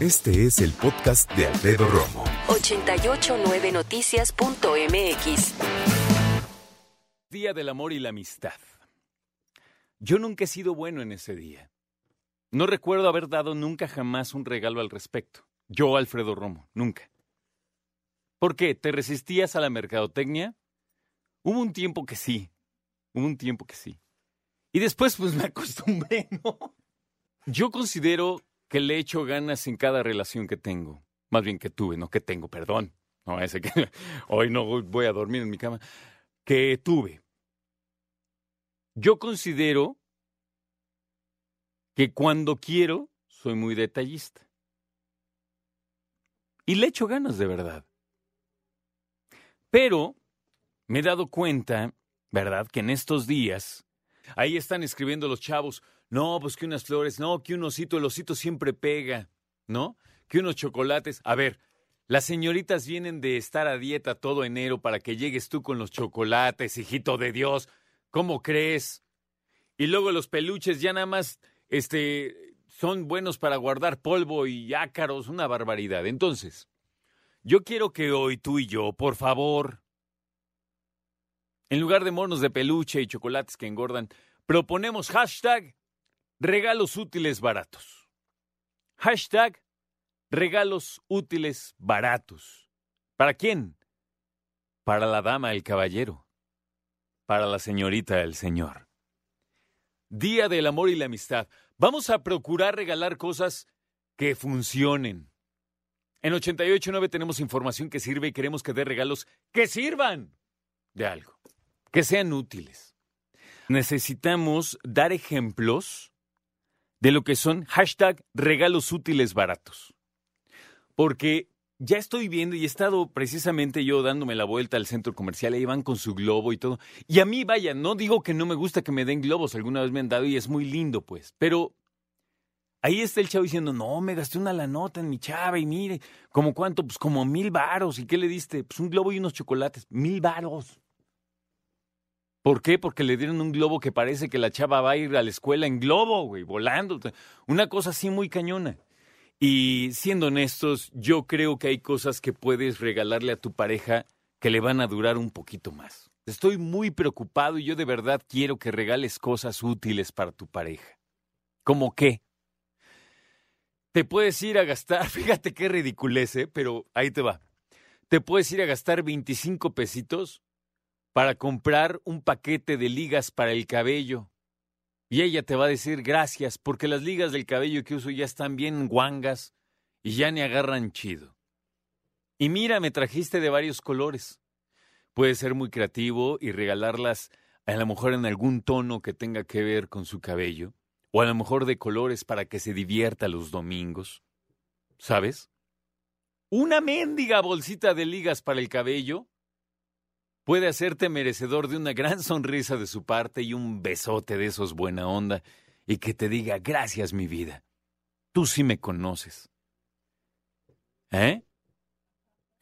Este es el podcast de Alfredo Romo. 889noticias.mx. Día del amor y la amistad. Yo nunca he sido bueno en ese día. No recuerdo haber dado nunca jamás un regalo al respecto. Yo, Alfredo Romo, nunca. ¿Por qué? ¿Te resistías a la mercadotecnia? Hubo un tiempo que sí. Hubo un tiempo que sí. Y después pues me acostumbré, ¿no? Yo considero que le echo ganas en cada relación que tengo. Más bien que tuve, no que tengo, perdón. No, ese que hoy no voy a dormir en mi cama. Que tuve. Yo considero que cuando quiero soy muy detallista. Y le echo ganas de verdad. Pero me he dado cuenta, ¿verdad?, que en estos días, ahí están escribiendo los chavos, no, pues que unas flores, no, que un osito, el osito siempre pega, ¿no? Que unos chocolates. A ver, las señoritas vienen de estar a dieta todo enero para que llegues tú con los chocolates, hijito de Dios. ¿Cómo crees? Y luego los peluches ya nada más, este, son buenos para guardar polvo y ácaros, una barbaridad. Entonces, yo quiero que hoy tú y yo, por favor, en lugar de monos de peluche y chocolates que engordan, proponemos hashtag regalos útiles baratos. Hashtag regalos útiles baratos. ¿Para quién? Para la dama, el caballero. Para la señorita, el señor. Día del amor y la amistad. Vamos a procurar regalar cosas que funcionen. En 889 tenemos información que sirve y queremos que dé regalos que sirvan de algo, que sean útiles. Necesitamos dar ejemplos de lo que son regalos útiles baratos. Porque ya estoy viendo y he estado precisamente yo dándome la vuelta al centro comercial, ahí van con su globo y todo. Y a mí, vaya, no digo que no me gusta que me den globos, alguna vez me han dado y es muy lindo, pues. Pero ahí está el chavo diciendo, no, me gasté una la nota en mi chava y mire, ¿como cuánto? Pues como mil varos. ¿Y qué le diste? Pues un globo y unos chocolates. Mil varos. ¿Por qué? Porque le dieron un globo que parece que la chava va a ir a la escuela en globo, güey, volando. Una cosa así muy cañona. Y siendo honestos, yo creo que hay cosas que puedes regalarle a tu pareja que le van a durar un poquito más. Estoy muy preocupado y yo de verdad quiero que regales cosas útiles para tu pareja. ¿Cómo qué? Te puedes ir a gastar, fíjate qué ridiculez, ¿eh? pero ahí te va. Te puedes ir a gastar 25 pesitos para comprar un paquete de ligas para el cabello. Y ella te va a decir gracias porque las ligas del cabello que uso ya están bien guangas y ya ni agarran chido. Y mira, me trajiste de varios colores. Puedes ser muy creativo y regalarlas a lo mejor en algún tono que tenga que ver con su cabello, o a lo mejor de colores para que se divierta los domingos. ¿Sabes? Una mendiga bolsita de ligas para el cabello puede hacerte merecedor de una gran sonrisa de su parte y un besote de esos buena onda y que te diga gracias mi vida. Tú sí me conoces. ¿Eh?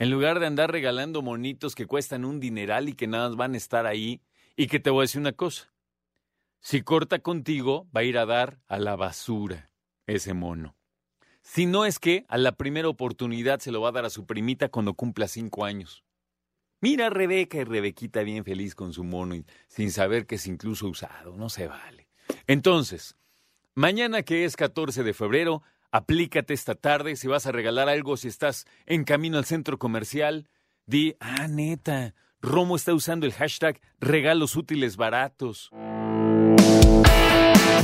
En lugar de andar regalando monitos que cuestan un dineral y que nada van a estar ahí, y que te voy a decir una cosa. Si corta contigo, va a ir a dar a la basura ese mono. Si no es que a la primera oportunidad se lo va a dar a su primita cuando cumpla cinco años. Mira a Rebeca y Rebequita bien feliz con su mono y sin saber que es incluso usado. No se vale. Entonces, mañana que es 14 de febrero, aplícate esta tarde. Si vas a regalar algo, si estás en camino al centro comercial, di, ah, neta, Romo está usando el hashtag regalos útiles baratos.